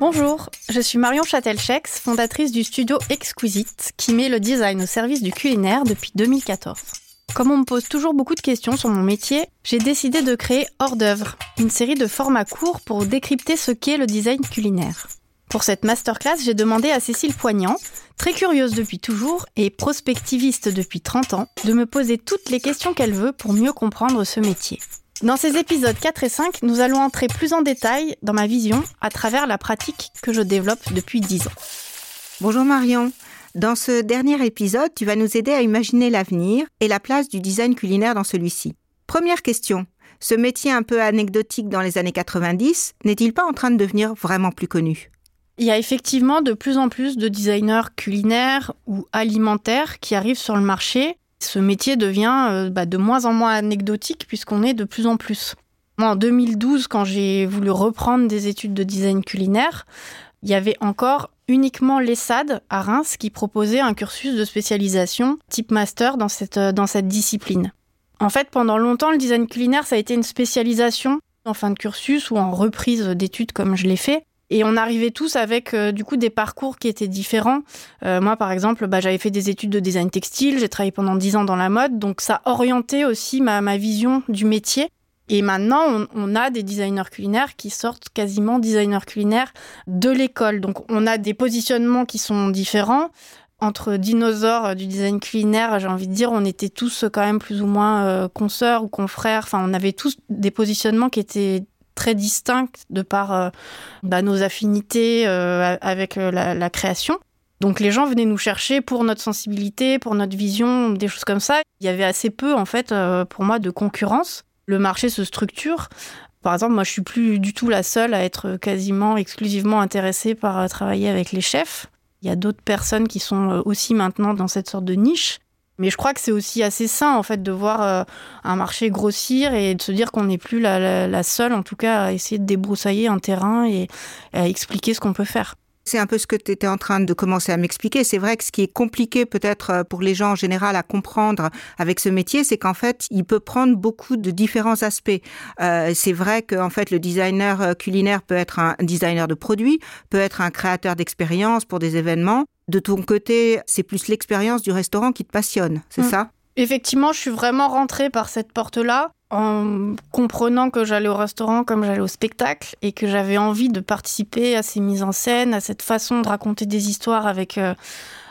Bonjour, je suis Marion Châtelchex, fondatrice du studio Exquisite, qui met le design au service du culinaire depuis 2014. Comme on me pose toujours beaucoup de questions sur mon métier, j'ai décidé de créer Hors d'œuvre, une série de formats courts pour décrypter ce qu'est le design culinaire. Pour cette masterclass, j'ai demandé à Cécile Poignant, très curieuse depuis toujours et prospectiviste depuis 30 ans, de me poser toutes les questions qu'elle veut pour mieux comprendre ce métier. Dans ces épisodes 4 et 5, nous allons entrer plus en détail dans ma vision à travers la pratique que je développe depuis 10 ans. Bonjour Marion. Dans ce dernier épisode, tu vas nous aider à imaginer l'avenir et la place du design culinaire dans celui-ci. Première question. Ce métier un peu anecdotique dans les années 90 n'est-il pas en train de devenir vraiment plus connu? Il y a effectivement de plus en plus de designers culinaires ou alimentaires qui arrivent sur le marché ce métier devient euh, bah, de moins en moins anecdotique puisqu'on est de plus en plus. Moi, en 2012, quand j'ai voulu reprendre des études de design culinaire, il y avait encore uniquement l'ESSAD à Reims qui proposait un cursus de spécialisation type master dans cette, euh, dans cette discipline. En fait, pendant longtemps, le design culinaire, ça a été une spécialisation en fin de cursus ou en reprise d'études comme je l'ai fait. Et on arrivait tous avec euh, du coup des parcours qui étaient différents. Euh, moi, par exemple, bah, j'avais fait des études de design textile, j'ai travaillé pendant dix ans dans la mode, donc ça orientait aussi ma, ma vision du métier. Et maintenant, on, on, a des designers culinaires qui sortent quasiment designers culinaires de l'école. Donc, on a des positionnements qui sont différents. Entre dinosaures du design culinaire, j'ai envie de dire, on était tous quand même plus ou moins euh, consoeurs ou confrères. Enfin, on avait tous des positionnements qui étaient très distinctes de par euh, bah, nos affinités euh, avec euh, la, création. Donc les gens venaient nous chercher pour notre sensibilité, pour notre vision, des choses comme ça. Il y avait assez peu en fait pour moi de concurrence. Le marché se structure. Par exemple, moi je suis plus du tout la seule à être quasiment exclusivement intéressée par travailler avec les chefs. Il y a d'autres personnes qui sont aussi maintenant dans cette sorte de niche. Mais je crois que c'est aussi assez sain en fait de voir euh, un marché grossir et de se dire qu'on n'est plus la, seule, en tout cas, à essayer de débroussailler un terrain et à expliquer ce qu'on peut faire. C'est un peu ce que tu étais en train de commencer à m'expliquer. C'est vrai que ce qui est compliqué peut-être euh, pour les gens en général à comprendre avec ce métier, c'est qu'en fait, il peut prendre beaucoup de différents aspects. Euh, c'est vrai qu'en fait, le designer culinaire peut être un designer de produits, peut être un créateur d'expériences pour des événements, de ton côté, c'est plus l'expérience du restaurant qui te passionne, c'est mm. ça? Effectivement, je suis vraiment rentrée par cette porte-là en comprenant que j'allais au restaurant comme j'allais au spectacle et que j'avais envie de participer à ces mises en scène, à cette façon de raconter des histoires avec, euh,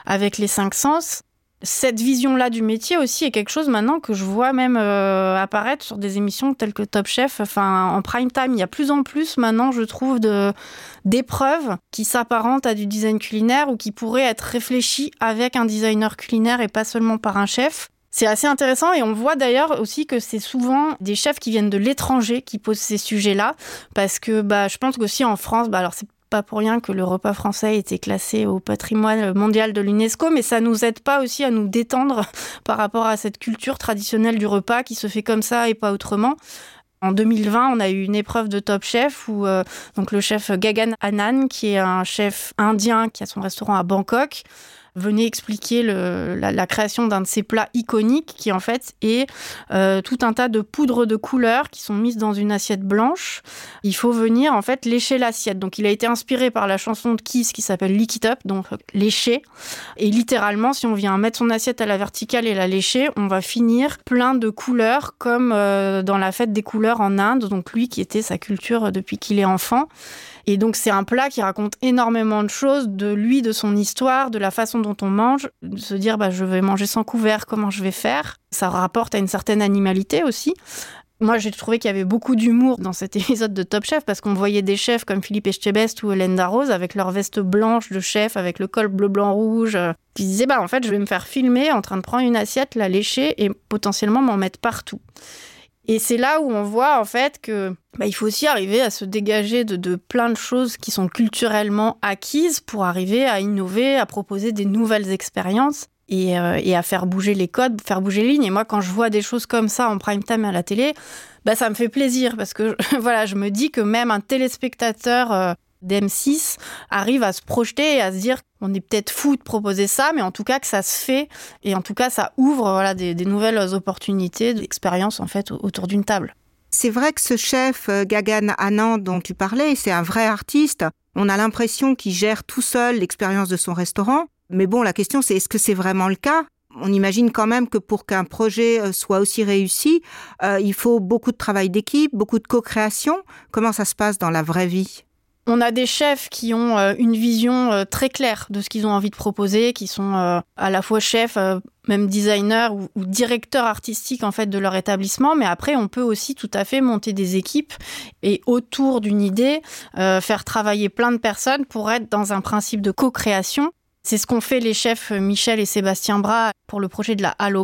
avec les cinq sens cette vision-là du métier aussi est quelque chose maintenant que je vois même euh, apparaître sur des émissions telles que Top Chef, enfin en prime time. Il y a plus en plus maintenant, je trouve, d'épreuves qui s'apparentent à du design culinaire ou qui pourraient être réfléchies avec un designer culinaire et pas seulement par un chef. C'est assez intéressant et on voit d'ailleurs aussi que c'est souvent des chefs qui viennent de l'étranger qui posent ces sujets-là parce que bah je pense qu'aussi en France, bah alors c'est pas pour rien que le repas français a été classé au patrimoine mondial de l'UNESCO, mais ça nous aide pas aussi à nous détendre par rapport à cette culture traditionnelle du repas qui se fait comme ça et pas autrement. En 2020, on a eu une épreuve de Top Chef où euh, le chef Gagan Anand, qui est un chef indien qui a son restaurant à Bangkok, venait expliquer la, création d'un de ces plats iconiques qui en fait est euh, tout un tas de poudres de couleurs qui sont mises dans une assiette blanche. Il faut venir en fait lécher l'assiette. Donc il a été inspiré par la chanson de Kiss qui s'appelle Lick It Up, donc lécher. Et littéralement, si on vient mettre son assiette à la verticale et la lécher, on va finir plein de couleurs comme euh, dans la fête des couleurs en Inde. Donc lui qui était sa culture depuis qu'il est enfant. Et donc c'est un plat qui raconte énormément de choses, de lui, de son histoire, de la façon dont on mange, de se dire bah, je vais manger sans couvert, comment je vais faire? Ça rapporte à une certaine animalité aussi. Moi, j'ai trouvé qu'il y avait beaucoup d'humour dans cet épisode de Top Chef parce qu'on voyait des chefs comme Philippe Etchebest ou Hélène Darroze avec leur veste blanche de chef, avec le col bleu, blanc, rouge, qui disaient bah en fait, je vais me faire filmer en train de prendre une assiette, la lécher et potentiellement m'en mettre partout. Et c'est là où on voit en fait que bah, il faut aussi arriver à se dégager de, de, plein de choses qui sont culturellement acquises pour arriver à innover, à proposer des nouvelles expériences et, euh, à faire bouger les codes, faire bouger les lignes. Et moi, quand je vois des choses comme ça en prime time à la télé, bah, ça me fait plaisir parce que voilà, je me dis que même un téléspectateur euh, d'M6 arrive à se projeter et à se dire on est peut-être fou de proposer ça, mais en tout cas que ça se fait et en tout cas ça ouvre voilà des, nouvelles opportunités d'expérience en fait autour d'une table. C'est vrai que ce chef euh, Gagan Anand dont tu parlais, c'est un vrai artiste. On a l'impression qu'il gère tout seul l'expérience de son restaurant. Mais bon, la question c'est est-ce que c'est vraiment le cas? On imagine quand même que pour qu'un projet euh, soit aussi réussi, euh, il faut beaucoup de travail d'équipe, beaucoup de co-création. Comment ça se passe dans la vraie vie? On a des chefs qui ont euh, une vision euh, très claire de ce qu'ils ont envie de proposer, qui sont euh, à la fois chefs, même designers ou, directeurs artistiques en fait de leur établissement. Mais après, on peut aussi tout à fait monter des équipes et autour d'une idée faire travailler plein de personnes pour être dans un principe de co-création. C'est ce qu'ont fait les chefs Michel et Sébastien Bras pour le projet de la Halle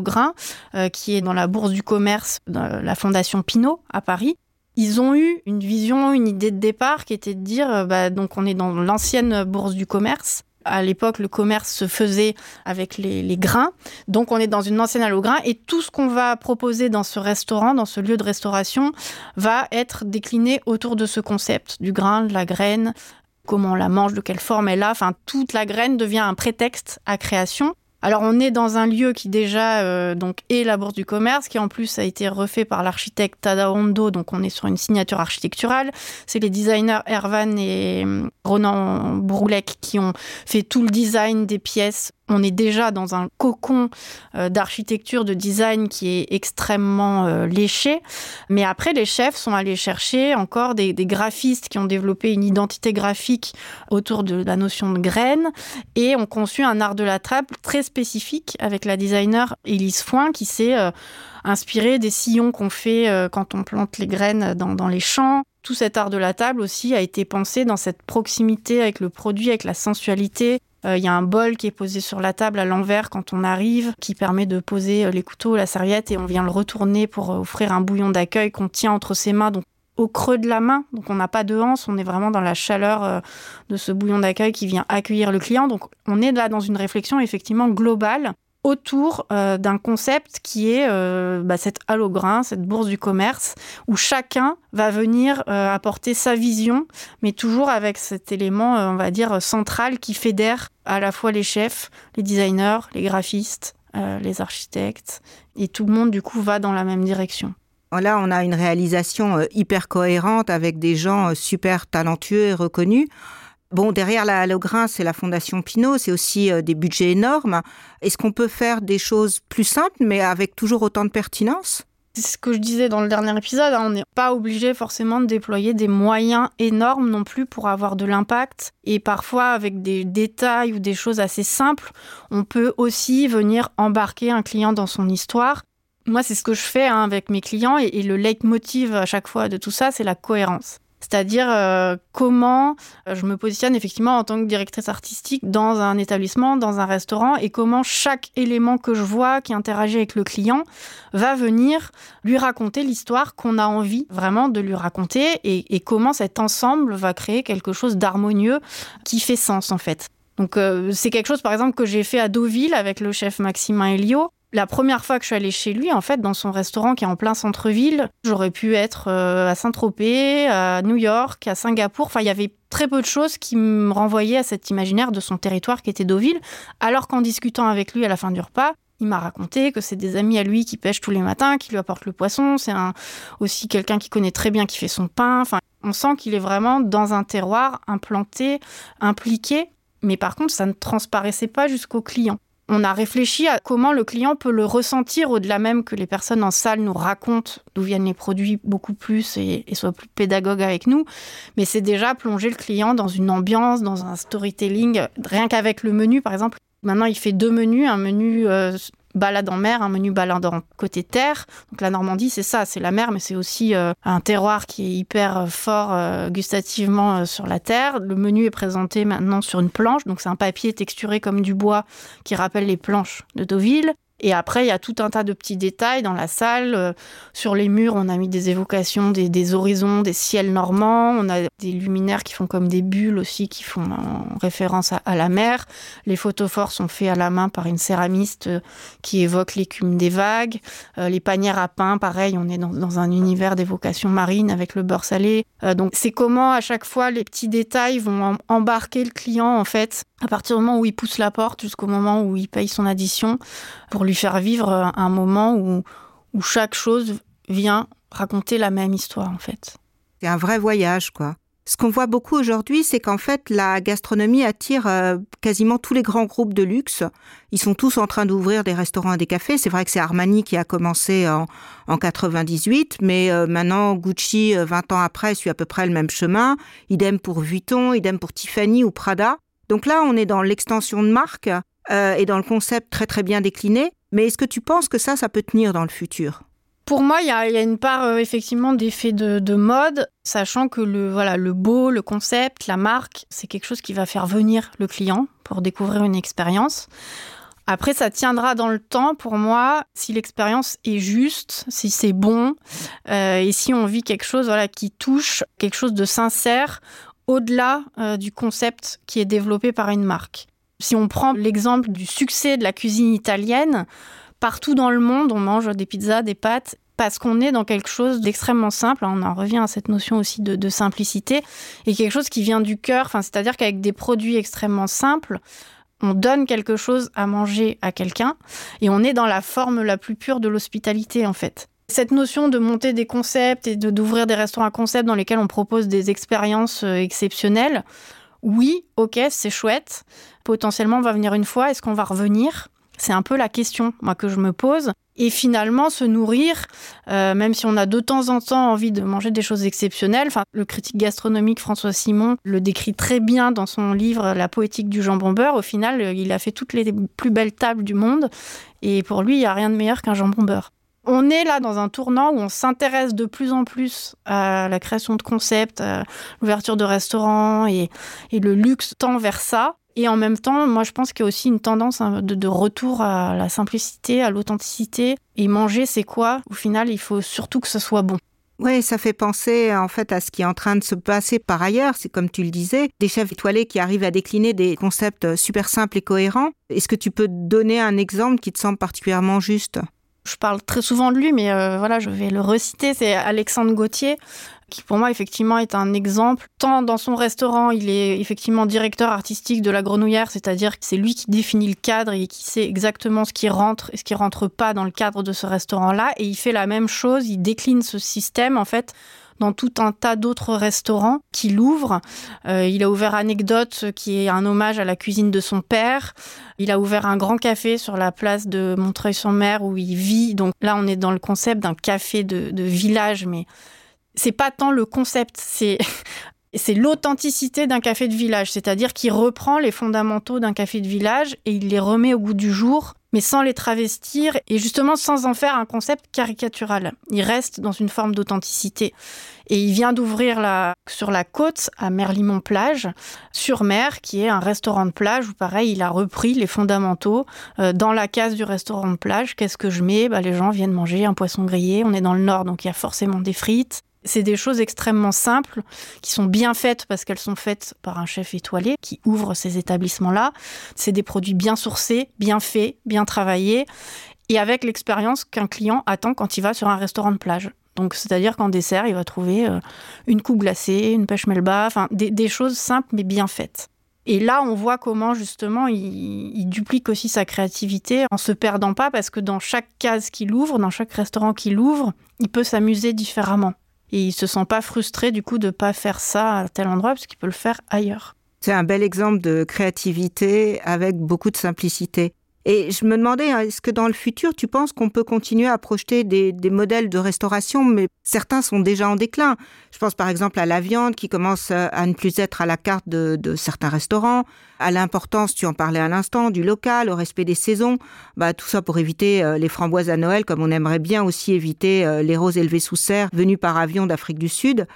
qui est dans la Bourse du Commerce la Fondation Pinault à Paris. Ils ont eu une vision, une idée de départ qui était de dire, euh, bah, donc on est dans l'ancienne bourse du commerce. À l'époque, le commerce se faisait avec les, grains. Donc, on est dans une ancienne halle au grain et tout ce qu'on va proposer dans ce restaurant, dans ce lieu de restauration, va être décliné autour de ce concept du grain, de la graine, comment on la mange, de quelle forme elle a. Enfin, toute la graine devient un prétexte à création. Alors on est dans un lieu qui déjà euh, est la Bourse du Commerce, qui en plus a été refait par l'architecte Tadao Hondo, donc on est sur une signature architecturale. C'est les designers Ervan et euh, Ronan Broullec qui ont fait tout le design des pièces on est déjà dans un cocon euh, d'architecture, de design qui est extrêmement euh, léché. Mais après, les chefs sont allés chercher encore des, graphistes qui ont développé une identité graphique autour de la notion de graines et ont conçu un art de la table très spécifique avec la designer Elise Foin qui s'est euh, inspirée des sillons qu'on fait quand on plante les graines dans les champs, tout cet art de la table aussi a été pensé dans cette proximité avec le produit, avec la sensualité, il y a un bol qui est posé sur la table à l'envers quand on arrive, qui permet de poser euh, les couteaux, la serviette, et on vient le retourner pour euh, offrir un bouillon d'accueil qu'on tient entre ses mains. Donc au creux de la main, donc on n'a pas de hanse, on est vraiment dans la chaleur de ce bouillon d'accueil qui vient accueillir le client. Donc on est là dans une réflexion effectivement globale autour euh, d'un concept qui est euh, bah, cette halograin, cette bourse du commerce, où chacun va venir euh, apporter sa vision, mais toujours avec cet élément, on va dire, central qui fédère à la fois les chefs, les designers, les graphistes, les architectes, et tout le monde du coup va dans la même direction. Là, on a une réalisation hyper cohérente avec des gens super talentueux et reconnus. Bon, derrière la, le grain, c'est la Fondation Pinot, c'est aussi euh, des budgets énormes. Est-ce qu'on peut faire des choses plus simples, mais avec toujours autant de pertinence? C'est ce que je disais dans le dernier épisode, hein, on n'est pas obligé forcément de déployer des moyens énormes non plus pour avoir de l'impact. Et parfois, avec des détails ou des choses assez simples, on peut aussi venir embarquer un client dans son histoire. Moi, c'est ce que je fais hein, avec mes clients et, et le leitmotiv à chaque fois de tout ça, c'est la cohérence. C'est-à-dire euh, comment euh, je me positionne effectivement en tant que directrice artistique dans un établissement, dans un restaurant, et comment chaque élément que je vois qui interagit avec le client va venir lui raconter l'histoire qu'on a envie vraiment de lui raconter, et, comment cet ensemble va créer quelque chose d'harmonieux qui fait sens en fait. Donc euh, c'est quelque chose par exemple que j'ai fait à Deauville avec le chef Maximin Elio la première fois que je suis allée chez lui, en fait, dans son restaurant qui est en plein centre-ville, j'aurais pu être euh, à Saint-Tropez, à New York, à Singapour. Enfin, il y avait très peu de choses qui me renvoyaient à cet imaginaire de son territoire qui était Deauville. Alors qu'en discutant avec lui à la fin du repas, il m'a raconté que c'est des amis à lui qui pêchent tous les matins, qui lui apportent le poisson. C'est aussi quelqu'un qui connaît très bien, qui fait son pain. Enfin, on sent qu'il est vraiment dans un terroir implanté, impliqué. Mais par contre, ça ne transparaissait pas jusqu'au client on a réfléchi à comment le client peut le ressentir au-delà même que les personnes en salle nous racontent d'où viennent les produits beaucoup plus et, soient plus pédagogues avec nous. Mais c'est déjà plonger le client dans une ambiance, dans un storytelling, rien qu'avec le menu par exemple. Maintenant, il fait deux menus, un menu euh, balade en mer, un menu balade en côté terre. Donc la Normandie, c'est ça, c'est la mer, mais c'est aussi euh, un terroir qui est hyper euh, fort euh, gustativement sur la terre. Le menu est présenté maintenant sur une planche, donc c'est un papier texturé comme du bois qui rappelle les planches de Deauville. Et après, il y a tout un tas de petits détails dans la salle. Euh, sur les murs, on a mis des évocations des, horizons, des ciels normands. On a des luminaires qui font comme des bulles aussi, qui font référence à, la mer. Les photophores sont faits à la main par une céramiste euh, qui évoque l'écume des vagues. Euh, les panières à pain, pareil, on est dans, un univers d'évocation marine avec le beurre salé. donc, c'est comment à chaque fois les petits détails vont embarquer le client en fait à partir du moment où il pousse la porte jusqu'au moment où il paye son addition, pour lui faire vivre un moment où, où chaque chose vient raconter la même histoire en fait. C'est un vrai voyage quoi. Ce qu'on voit beaucoup aujourd'hui, c'est qu'en fait, la gastronomie attire euh, quasiment tous les grands groupes de luxe. Ils sont tous en train d'ouvrir des restaurants et des cafés. C'est vrai que c'est Armani qui a commencé en, en 98, mais euh, maintenant Gucci, 20 euh, ans après, suit à peu près le même chemin. Idem pour Vuitton, idem pour Tiffany ou Prada. Donc là, on est dans l'extension de marque et dans le concept très très bien décliné. Mais est-ce que tu penses que ça, ça peut tenir dans le futur? Pour moi, il y, a, une part euh, effectivement d'effet de, mode, sachant que le, voilà, le beau, le concept, la marque, c'est quelque chose qui va faire venir le client pour découvrir une expérience. Après, ça tiendra dans le temps pour moi si l'expérience est juste, si c'est bon, euh, et si on vit quelque chose voilà, qui touche, quelque chose de sincère, au-delà euh, du concept qui est développé par une marque. Si on prend l'exemple du succès de la cuisine italienne, Partout dans le monde, on mange des pizzas, des pâtes, parce qu'on est dans quelque chose d'extrêmement simple. On en revient à cette notion aussi de, simplicité et quelque chose qui vient du cœur. C'est-à-dire qu'avec des produits extrêmement simples, on donne quelque chose à manger à quelqu'un et on est dans la forme la plus pure de l'hospitalité en fait. Cette notion de monter des concepts et d'ouvrir des restaurants à concepts dans lesquels on propose des expériences euh, exceptionnelles, oui, ok, c'est chouette. Potentiellement, on va venir une fois. Est-ce qu'on va revenir? C'est un peu la question moi que je me pose. Et finalement, se nourrir, euh, même si on a de temps en temps envie de manger des choses exceptionnelles. Enfin, le critique gastronomique François Simon le décrit très bien dans son livre La poétique du jambon beurre. Au final, il a fait toutes les plus belles tables du monde. Et pour lui, il n'y a rien de meilleur qu'un jambon beurre. On est là dans un tournant où on s'intéresse de plus en plus à la création de concepts, l'ouverture de restaurants et, le luxe tend vers ça. Et en même temps, moi, je pense qu'il y a aussi une tendance hein, de, retour à la simplicité, à l'authenticité. Et manger, c'est quoi? Au final, il faut surtout que ce soit bon. Oui, ça fait penser en fait à ce qui est en train de se passer par ailleurs. C'est comme tu le disais, des chefs étoilés qui arrivent à décliner des concepts super simples et cohérents. Est-ce que tu peux donner un exemple qui te semble particulièrement juste? Je parle très souvent de lui, mais euh, voilà, je vais le reciter. C'est Alexandre Gauthier, qui pour moi effectivement est un exemple. Tant dans son restaurant, il est effectivement directeur artistique de la Grenouillère, c'est-à-dire que c'est lui qui définit le cadre et qui sait exactement ce qui rentre et ce qui rentre pas dans le cadre de ce restaurant-là. Et il fait la même chose, il décline ce système en fait dans tout un tas d'autres restaurants qu'il ouvre. Euh, il a ouvert Anecdote, qui est un hommage à la cuisine de son père. Il a ouvert un grand café sur la place de Montreuil-sur-Mer où il vit. Donc là, on est dans le concept d'un café de, de village, mais c'est pas tant le concept, c'est l'authenticité d'un café de village, c'est-à-dire qu'il reprend les fondamentaux d'un café de village et il les remet au goût du jour, mais sans les travestir et justement sans en faire un concept caricatural. Il reste dans une forme d'authenticité. Et il vient d'ouvrir sur la côte à Merlimont Plage, sur mer, qui est un restaurant de plage où pareil, il a repris les fondamentaux euh, dans la case du restaurant de plage. Qu'est-ce que je mets? Bah, Les gens viennent manger un poisson grillé. On est dans le nord, donc il y a forcément des frites. C'est des choses extrêmement simples qui sont bien faites parce qu'elles sont faites par un chef étoilé qui ouvre ces établissements-là. C'est des produits bien sourcés, bien faits, bien travaillés et avec l'expérience qu'un client attend quand il va sur un restaurant de plage. Donc, c'est-à-dire qu'en dessert, il va trouver euh, une coupe glacée, une pêche melba, enfin des, choses simples mais bien faites. Et là, on voit comment justement il, il, duplique aussi sa créativité en se perdant pas parce que dans chaque case qu'il ouvre, dans chaque restaurant qu'il ouvre, il peut s'amuser différemment et il se sent pas frustré du coup de pas faire ça à tel endroit parce qu'il peut le faire ailleurs. C'est un bel exemple de créativité avec beaucoup de simplicité. Et je me demandais, hein, est-ce que dans le futur, tu penses qu'on peut continuer à projeter des, modèles de restauration, mais certains sont déjà en déclin. Je pense par exemple à la viande qui commence à ne plus être à la carte de, certains restaurants, à l'importance, tu en parlais à l'instant, du local, au respect des saisons. Bah, tout ça pour éviter euh, les framboises à Noël, comme on aimerait bien aussi éviter euh, les roses élevées sous serre venues par avion d'Afrique du Sud.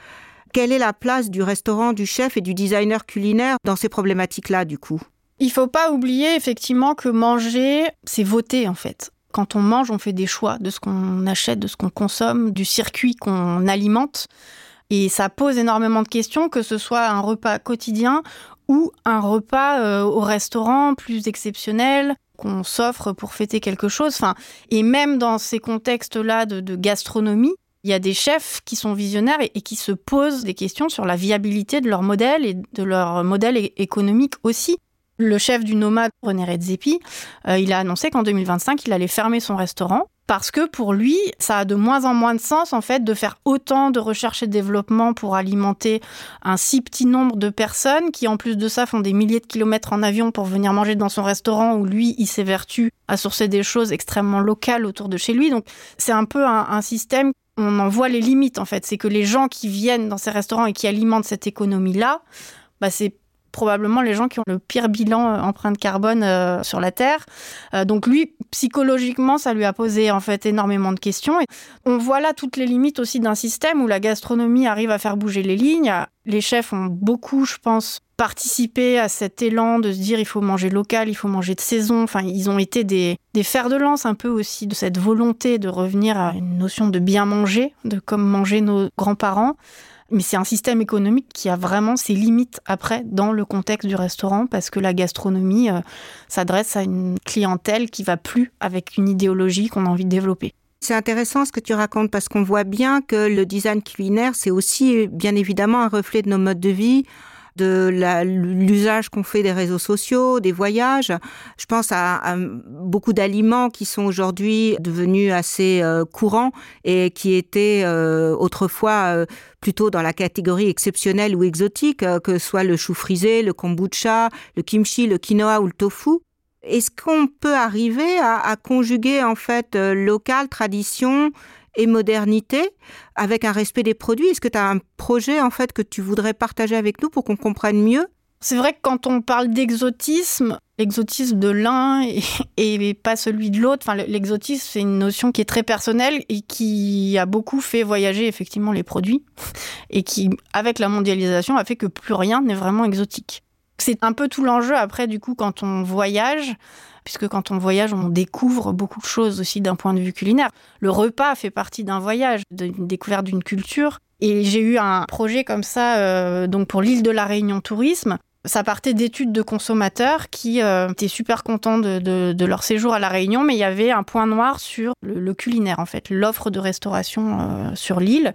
Quelle est la place du restaurant, du chef et du designer culinaire dans ces problématiques-là, du coup? Il faut pas oublier effectivement que manger, c'est voter en fait. Quand on mange, on fait des choix de ce qu'on achète, de ce qu'on consomme, du circuit qu'on alimente. Et ça pose énormément de questions, que ce soit un repas quotidien ou un repas euh, au restaurant plus exceptionnel qu'on s'offre pour fêter quelque chose. Enfin, et même dans ces contextes-là de, gastronomie, il y a des chefs qui sont visionnaires et, qui se posent des questions sur la viabilité de leur modèle et de leur modèle économique aussi. Le chef du Nomade, René Redzepi, euh, il a annoncé qu'en 2025, il allait fermer son restaurant parce que pour lui, ça a de moins en moins de sens en fait de faire autant de recherche et développement pour alimenter un si petit nombre de personnes qui en plus de ça font des milliers de kilomètres en avion pour venir manger dans son restaurant où lui, il s'évertue à sourcer des choses extrêmement locales autour de chez lui. Donc c'est un peu un, un système on en voit les limites en fait. C'est que les gens qui viennent dans ces restaurants et qui alimentent cette économie-là, bah, c'est probablement les gens qui ont le pire bilan euh, empreinte carbone euh, sur la Terre. Euh, donc lui, psychologiquement, ça lui a posé en fait énormément de questions. On voit là toutes les limites aussi d'un système où la gastronomie arrive à faire bouger les lignes. Les chefs ont beaucoup, je pense, participé à cet élan de se dire il faut manger local, il faut manger de saison. Enfin, ils ont été des, des fers de lance un peu aussi de cette volonté de revenir à une notion de bien manger, de comme manger nos grands-parents. Mais c'est un système économique qui a vraiment ses limites après dans le contexte du restaurant parce que la gastronomie euh, s'adresse à une clientèle qui va plus avec une idéologie qu'on a envie de développer. C'est intéressant ce que tu racontes parce qu'on voit bien que le design culinaire, c'est aussi bien évidemment un reflet de nos modes de vie, de l'usage qu'on fait des réseaux sociaux, des voyages. Je pense à, beaucoup d'aliments qui sont aujourd'hui devenus assez euh, courants et qui étaient euh, autrefois euh, plutôt dans la catégorie exceptionnelle ou exotique, euh, que soit le chou frisé, le kombucha, le kimchi, le quinoa ou le tofu. Est-ce qu'on peut arriver à, conjuguer en fait euh, local, tradition et modernité avec un respect des produits? Est-ce que tu as un projet en fait que tu voudrais partager avec nous pour qu'on comprenne mieux? C'est vrai que quand on parle d'exotisme, l'exotisme de l'un et, et, pas celui de l'autre, enfin, l'exotisme, c'est une notion qui est très personnelle et qui a beaucoup fait voyager effectivement les produits et qui, avec la mondialisation, a fait que plus rien n'est vraiment exotique. C'est un peu tout l'enjeu après, du coup, quand on voyage, puisque quand on voyage, on découvre beaucoup de choses aussi d'un point de vue culinaire. Le repas fait partie d'un voyage, d'une découverte d'une culture. Et j'ai eu un projet comme ça, euh, donc pour l'île de la Réunion Tourisme, ça partait d'études de consommateurs qui euh, étaient super contents de, leur séjour à La Réunion, mais il y avait un point noir sur le, le culinaire, en fait, l'offre de restauration euh, sur l'île,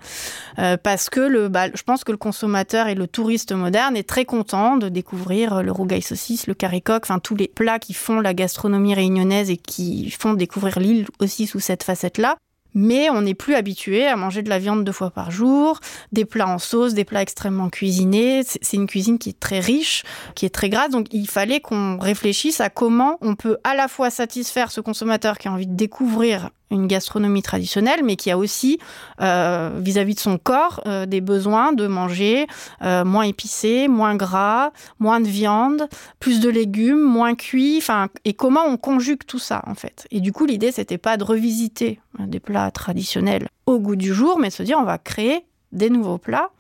euh, parce que le, bah, je pense que le consommateur et le touriste moderne est très content de découvrir le rougail saucisse, le caricoque, enfin tous les plats qui font la gastronomie réunionnaise et qui font découvrir l'île aussi sous cette facette-là mais on n'est plus habitué à manger de la viande deux fois par jour, des plats en sauce, des plats extrêmement cuisinés. C'est une cuisine qui est très riche, qui est très grasse. Donc il fallait qu'on réfléchisse à comment on peut à la fois satisfaire ce consommateur qui a envie de découvrir une gastronomie traditionnelle, mais qui a aussi, euh, vis-à-vis -vis de son corps, euh, des besoins de manger euh, moins épicé, moins gras, moins de viande, plus de légumes, moins cuits. Enfin, et comment on conjugue tout ça en fait. Et du coup, l'idée c'était pas de revisiter des plats traditionnels au goût du jour, mais se dire on va créer des nouveaux plats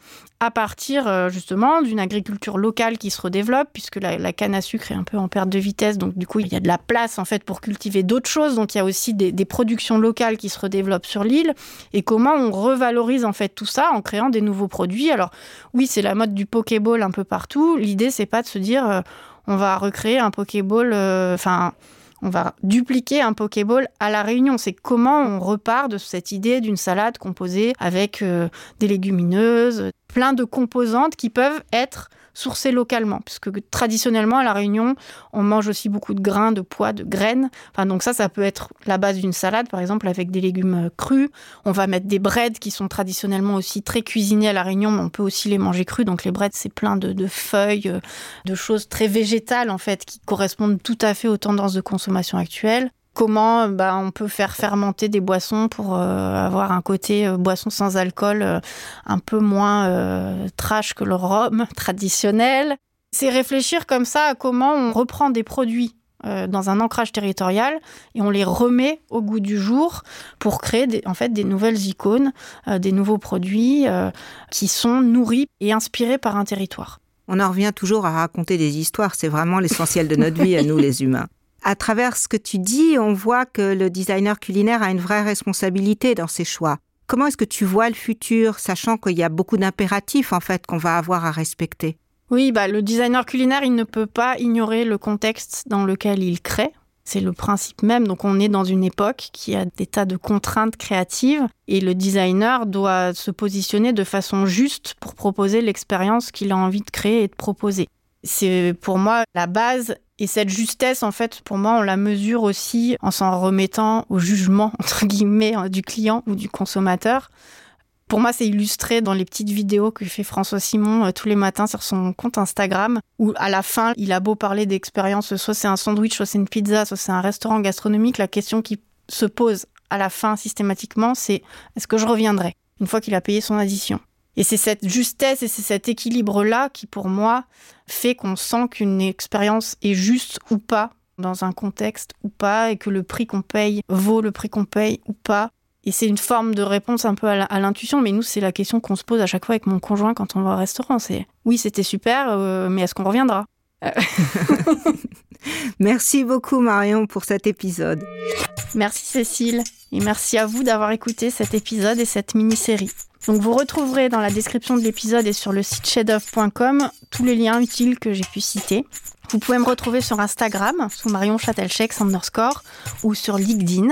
à partir euh, justement d'une agriculture locale qui se redéveloppe puisque la, canne à sucre est un peu en perte de vitesse. Donc du coup il y a de la place en fait pour cultiver d'autres choses. Donc il y a aussi des, productions locales qui se redéveloppent sur l'île. Et comment on revalorise en fait tout ça en créant des nouveaux produits? Alors oui c'est la mode du pokéball un peu partout. L'idée c'est pas de se dire euh, on va recréer un pokéball enfin euh, on va dupliquer un Pokéball à la Réunion. C'est comment on repart de cette idée d'une salade composée avec euh, des légumineuses, plein de composantes qui peuvent être sourcées localement, puisque traditionnellement à la Réunion, on mange aussi beaucoup de grains, de pois, de graines. Enfin, donc ça, ça peut être la base d'une salade, par exemple, avec des légumes euh, crus. On va mettre des breads qui sont traditionnellement aussi très cuisinés à la Réunion, mais on peut aussi les manger crus. Donc les breads, c'est plein de, de feuilles, euh, de choses très végétales en fait, qui correspondent tout à fait aux tendances de consommation actuelles comment bah, on peut faire fermenter des boissons pour euh, avoir un côté euh, boisson sans alcool euh, un peu moins trash que le rhum traditionnel. C'est réfléchir comme ça à comment on reprend des produits dans un ancrage territorial et on les remet au goût du jour pour créer des, en fait des nouvelles icônes, des nouveaux produits qui sont nourris et inspirés par un territoire. On en revient toujours à raconter des histoires, c'est vraiment l'essentiel de notre vie à nous les humains à travers ce que tu dis, on voit que le designer culinaire a une vraie responsabilité dans ses choix. Comment est-ce que tu vois le futur, sachant qu'il y a beaucoup d'impératifs en fait qu'on va avoir à respecter? Oui, bah, le designer culinaire, il ne peut pas ignorer le contexte dans lequel il crée. C'est le principe même. Donc on est dans une époque qui a des tas de contraintes créatives et le designer doit se positionner de façon juste pour proposer l'expérience qu'il a envie de créer et de proposer. C'est pour moi la base Et cette justesse, en fait, pour moi, on la mesure aussi en s'en remettant au jugement, entre guillemets, hein, du client ou du consommateur. Pour moi, c'est illustré dans les petites vidéos que fait François Simon euh, tous les matins sur son compte Instagram, où à la fin, il a beau parler d'expérience, soit c'est un sandwich, soit c'est une pizza, soit c'est un restaurant gastronomique, la question qui se pose à la fin systématiquement, c'est est-ce que je reviendrai une fois qu'il a payé son addition? Et c'est cette justesse et c'est cet équilibre-là qui, pour moi, fait qu'on sent qu'une expérience est juste ou pas dans un contexte ou pas et que le prix qu'on paye vaut le prix qu'on paye ou pas. Et c'est une forme de réponse un peu à l'intuition, mais nous, c'est la question qu'on se pose à chaque fois avec mon conjoint quand on va au restaurant. C'est oui, c'était super, euh, mais est-ce qu'on reviendra? Merci beaucoup Marion pour cet épisode. Merci Cécile et merci à vous d'avoir écouté cet épisode et cette mini-série. Donc vous retrouverez dans la description de l'épisode et sur le site shedoff.com tous les liens utiles que j'ai pu citer. Vous pouvez me retrouver sur Instagram sous Marion Châtelchek underscore ou sur LinkedIn.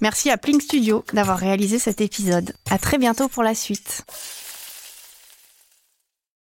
Merci à Plink Studio d'avoir réalisé cet épisode. À très bientôt pour la suite.